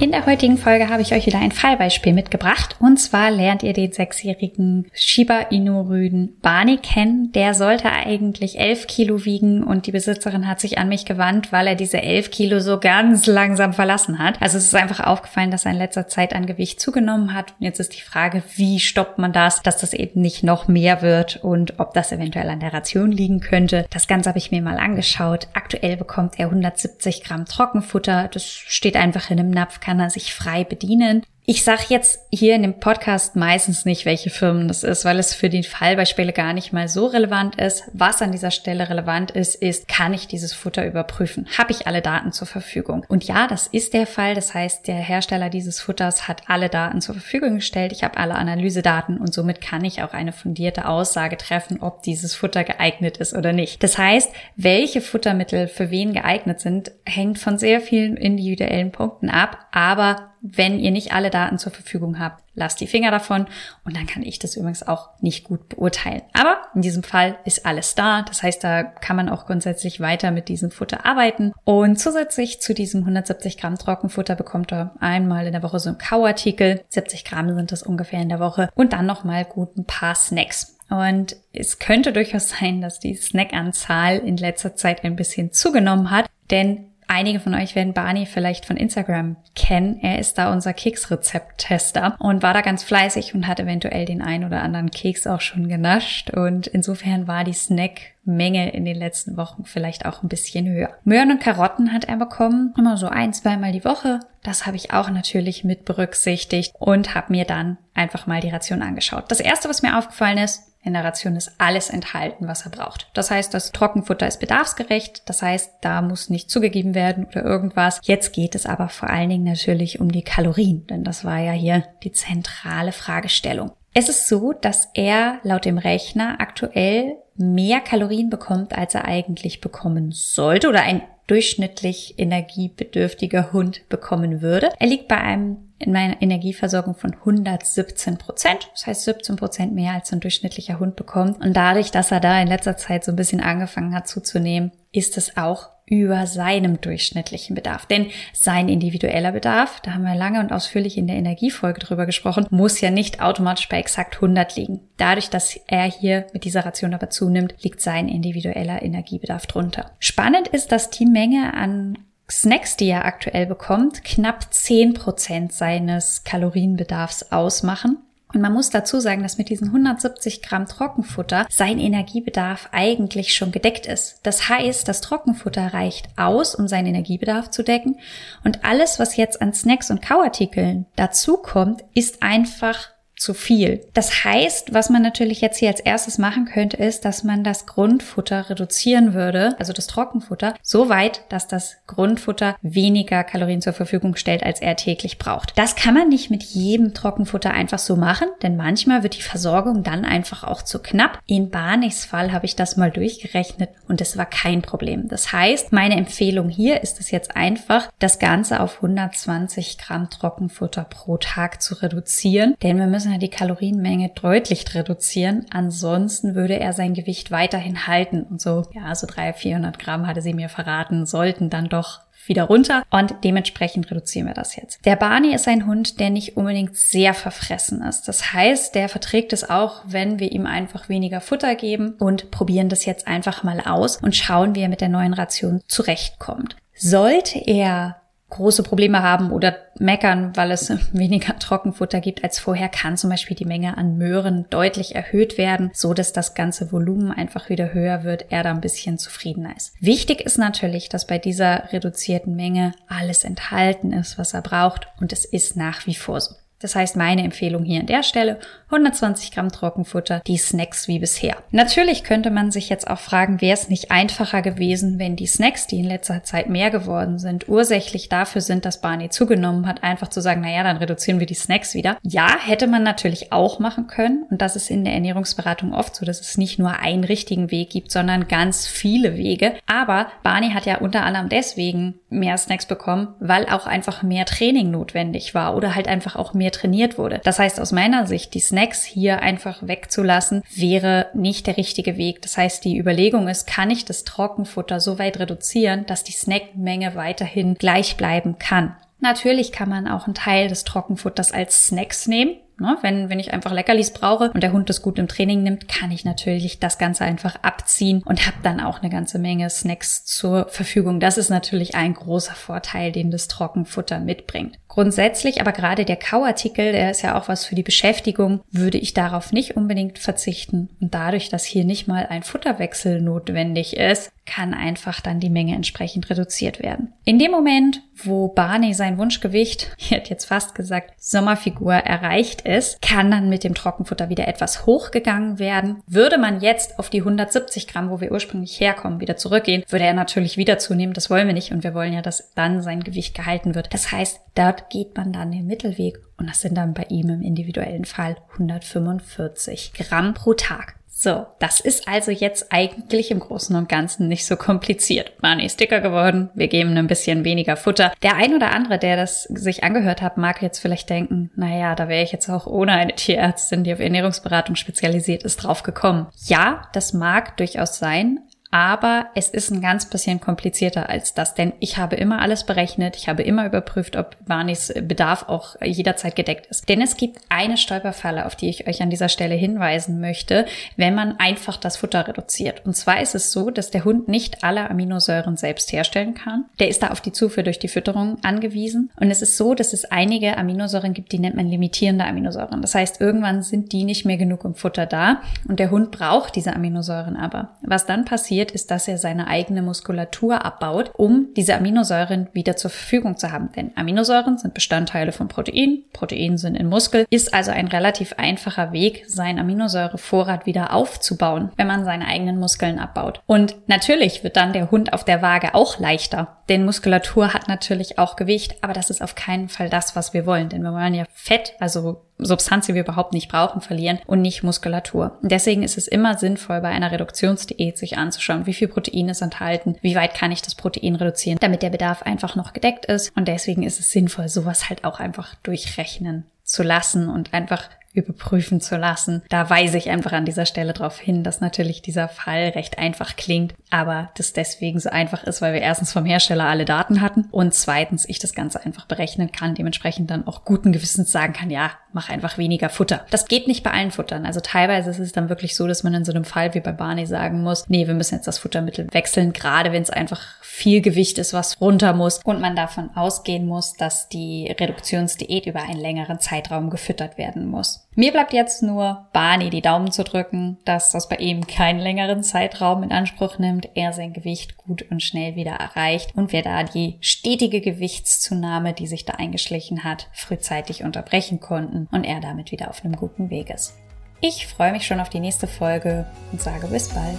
In der heutigen Folge habe ich euch wieder ein Fallbeispiel mitgebracht. Und zwar lernt ihr den sechsjährigen Shiba Inu Rüden Barney kennen. Der sollte eigentlich elf Kilo wiegen und die Besitzerin hat sich an mich gewandt, weil er diese elf Kilo so ganz langsam verlassen hat. Also es ist einfach aufgefallen, dass er in letzter Zeit an Gewicht zugenommen hat. Und jetzt ist die Frage, wie stoppt man das, dass das eben nicht noch mehr wird und ob das eventuell an der Ration liegen könnte. Das Ganze habe ich mir mal angeschaut. Aktuell bekommt er 170 Gramm Trockenfutter. Das steht einfach in einem Napf, kann er sich frei bedienen. Ich sage jetzt hier in dem Podcast meistens nicht, welche Firmen das ist, weil es für die Fallbeispiele gar nicht mal so relevant ist. Was an dieser Stelle relevant ist, ist, kann ich dieses Futter überprüfen? Habe ich alle Daten zur Verfügung? Und ja, das ist der Fall. Das heißt, der Hersteller dieses Futters hat alle Daten zur Verfügung gestellt. Ich habe alle Analysedaten und somit kann ich auch eine fundierte Aussage treffen, ob dieses Futter geeignet ist oder nicht. Das heißt, welche Futtermittel für wen geeignet sind, hängt von sehr vielen individuellen Punkten ab. Aber wenn ihr nicht alle Daten zur Verfügung habt, lasst die Finger davon und dann kann ich das übrigens auch nicht gut beurteilen. Aber in diesem Fall ist alles da. Das heißt, da kann man auch grundsätzlich weiter mit diesem Futter arbeiten. Und zusätzlich zu diesem 170 Gramm Trockenfutter bekommt ihr einmal in der Woche so einen Kauartikel. 70 Gramm sind das ungefähr in der Woche. Und dann nochmal gut ein paar Snacks. Und es könnte durchaus sein, dass die Snackanzahl in letzter Zeit ein bisschen zugenommen hat, denn Einige von euch werden Barney vielleicht von Instagram kennen. Er ist da unser Keksrezept-Tester und war da ganz fleißig und hat eventuell den ein oder anderen Keks auch schon genascht. Und insofern war die Snackmenge in den letzten Wochen vielleicht auch ein bisschen höher. Möhren und Karotten hat er bekommen, immer so ein, zweimal die Woche. Das habe ich auch natürlich mit berücksichtigt und habe mir dann einfach mal die Ration angeschaut. Das erste, was mir aufgefallen ist, in der Ration ist alles enthalten, was er braucht. Das heißt, das Trockenfutter ist bedarfsgerecht. Das heißt, da muss nicht zugegeben werden oder irgendwas. Jetzt geht es aber vor allen Dingen natürlich um die Kalorien, denn das war ja hier die zentrale Fragestellung. Es ist so, dass er laut dem Rechner aktuell mehr Kalorien bekommt, als er eigentlich bekommen sollte oder ein durchschnittlich energiebedürftiger Hund bekommen würde. Er liegt bei einem in meiner Energieversorgung von 117 Prozent. Das heißt 17 Prozent mehr als ein durchschnittlicher Hund bekommt. Und dadurch, dass er da in letzter Zeit so ein bisschen angefangen hat zuzunehmen, ist es auch über seinem durchschnittlichen Bedarf. Denn sein individueller Bedarf, da haben wir lange und ausführlich in der Energiefolge drüber gesprochen, muss ja nicht automatisch bei exakt 100 liegen. Dadurch, dass er hier mit dieser Ration aber zunimmt, liegt sein individueller Energiebedarf drunter. Spannend ist, dass die Menge an Snacks, die er aktuell bekommt, knapp 10% seines Kalorienbedarfs ausmachen. Und man muss dazu sagen, dass mit diesen 170 Gramm Trockenfutter sein Energiebedarf eigentlich schon gedeckt ist. Das heißt, das Trockenfutter reicht aus, um seinen Energiebedarf zu decken. Und alles, was jetzt an Snacks und Kauartikeln dazukommt, ist einfach zu viel. Das heißt, was man natürlich jetzt hier als erstes machen könnte, ist, dass man das Grundfutter reduzieren würde, also das Trockenfutter, so weit, dass das Grundfutter weniger Kalorien zur Verfügung stellt, als er täglich braucht. Das kann man nicht mit jedem Trockenfutter einfach so machen, denn manchmal wird die Versorgung dann einfach auch zu knapp. In Barnichs Fall habe ich das mal durchgerechnet und es war kein Problem. Das heißt, meine Empfehlung hier ist es jetzt einfach, das Ganze auf 120 Gramm Trockenfutter pro Tag zu reduzieren, denn wir müssen er die Kalorienmenge deutlich reduzieren. Ansonsten würde er sein Gewicht weiterhin halten. Und so, ja, so 300, 400 Gramm hatte sie mir verraten, sollten dann doch wieder runter und dementsprechend reduzieren wir das jetzt. Der Barney ist ein Hund, der nicht unbedingt sehr verfressen ist. Das heißt, der verträgt es auch, wenn wir ihm einfach weniger Futter geben und probieren das jetzt einfach mal aus und schauen, wie er mit der neuen Ration zurechtkommt. Sollte er große Probleme haben oder meckern, weil es weniger Trockenfutter gibt als vorher, kann zum Beispiel die Menge an Möhren deutlich erhöht werden, so dass das ganze Volumen einfach wieder höher wird, er da ein bisschen zufriedener ist. Wichtig ist natürlich, dass bei dieser reduzierten Menge alles enthalten ist, was er braucht und es ist nach wie vor so. Das heißt, meine Empfehlung hier an der Stelle 120 Gramm Trockenfutter, die Snacks wie bisher. Natürlich könnte man sich jetzt auch fragen, wäre es nicht einfacher gewesen, wenn die Snacks, die in letzter Zeit mehr geworden sind, ursächlich dafür sind, dass Barney zugenommen hat, einfach zu sagen, naja, dann reduzieren wir die Snacks wieder. Ja, hätte man natürlich auch machen können. Und das ist in der Ernährungsberatung oft so, dass es nicht nur einen richtigen Weg gibt, sondern ganz viele Wege. Aber Barney hat ja unter anderem deswegen mehr Snacks bekommen, weil auch einfach mehr Training notwendig war oder halt einfach auch mehr trainiert wurde. Das heißt, aus meiner Sicht, die Snacks hier einfach wegzulassen, wäre nicht der richtige Weg. Das heißt, die Überlegung ist, kann ich das Trockenfutter so weit reduzieren, dass die Snackmenge weiterhin gleich bleiben kann. Natürlich kann man auch einen Teil des Trockenfutters als Snacks nehmen. Ne? Wenn, wenn ich einfach Leckerlis brauche und der Hund das gut im Training nimmt, kann ich natürlich das Ganze einfach abziehen und habe dann auch eine ganze Menge Snacks zur Verfügung. Das ist natürlich ein großer Vorteil, den das Trockenfutter mitbringt. Grundsätzlich, aber gerade der Kauartikel, der ist ja auch was für die Beschäftigung, würde ich darauf nicht unbedingt verzichten. Und dadurch, dass hier nicht mal ein Futterwechsel notwendig ist, kann einfach dann die Menge entsprechend reduziert werden. In dem Moment, wo Barney sein Wunschgewicht, ich hätte jetzt fast gesagt, Sommerfigur erreicht ist, kann dann mit dem Trockenfutter wieder etwas hochgegangen werden. Würde man jetzt auf die 170 Gramm, wo wir ursprünglich herkommen, wieder zurückgehen, würde er natürlich wieder zunehmen. Das wollen wir nicht und wir wollen ja, dass dann sein Gewicht gehalten wird. Das heißt, dort geht man dann den Mittelweg und das sind dann bei ihm im individuellen Fall 145 Gramm pro Tag. So, das ist also jetzt eigentlich im Großen und Ganzen nicht so kompliziert. Barney ist dicker geworden, wir geben ein bisschen weniger Futter. Der ein oder andere, der das sich angehört hat, mag jetzt vielleicht denken, naja, da wäre ich jetzt auch ohne eine Tierärztin, die auf Ernährungsberatung spezialisiert ist, drauf gekommen. Ja, das mag durchaus sein, aber es ist ein ganz bisschen komplizierter als das, denn ich habe immer alles berechnet, ich habe immer überprüft, ob Barneys Bedarf auch jederzeit gedeckt ist. Denn es gibt eine Stolperfalle, auf die ich euch an dieser Stelle hinweisen möchte, wenn man einfach das Futter reduziert. Und zwar ist es so, dass der Hund nicht alle Aminosäuren selbst herstellen kann. Der ist da auf die Zufuhr durch die Fütterung angewiesen. Und es ist so, dass es einige Aminosäuren gibt, die nennt man limitierende Aminosäuren. Das heißt, irgendwann sind die nicht mehr genug im Futter da und der Hund braucht diese Aminosäuren aber. Was dann passiert, passiert, ist, dass er seine eigene Muskulatur abbaut, um diese Aminosäuren wieder zur Verfügung zu haben. Denn Aminosäuren sind Bestandteile von Protein, Protein sind in Muskel, ist also ein relativ einfacher Weg, seinen Aminosäurevorrat wieder aufzubauen, wenn man seine eigenen Muskeln abbaut. Und natürlich wird dann der Hund auf der Waage auch leichter, denn Muskulatur hat natürlich auch Gewicht, aber das ist auf keinen Fall das, was wir wollen, denn wir wollen ja Fett, also Substanz, die wir überhaupt nicht brauchen, verlieren und nicht Muskulatur. deswegen ist es immer sinnvoll, bei einer Reduktionsdiät sich anzuschauen, wie viel Protein ist enthalten, wie weit kann ich das Protein reduzieren, damit der Bedarf einfach noch gedeckt ist. Und deswegen ist es sinnvoll, sowas halt auch einfach durchrechnen zu lassen und einfach überprüfen zu lassen. Da weise ich einfach an dieser Stelle darauf hin, dass natürlich dieser Fall recht einfach klingt, aber das deswegen so einfach ist, weil wir erstens vom Hersteller alle Daten hatten und zweitens ich das Ganze einfach berechnen kann, dementsprechend dann auch guten Gewissens sagen kann, ja, mach einfach weniger Futter. Das geht nicht bei allen Futtern. Also teilweise ist es dann wirklich so, dass man in so einem Fall wie bei Barney sagen muss, nee, wir müssen jetzt das Futtermittel wechseln, gerade wenn es einfach viel Gewicht ist, was runter muss und man davon ausgehen muss, dass die Reduktionsdiät über einen längeren Zeitraum gefüttert werden muss. Mir bleibt jetzt nur Barney die Daumen zu drücken, dass das bei ihm keinen längeren Zeitraum in Anspruch nimmt, er sein Gewicht gut und schnell wieder erreicht und wir da die stetige Gewichtszunahme, die sich da eingeschlichen hat, frühzeitig unterbrechen konnten und er damit wieder auf einem guten Weg ist. Ich freue mich schon auf die nächste Folge und sage bis bald.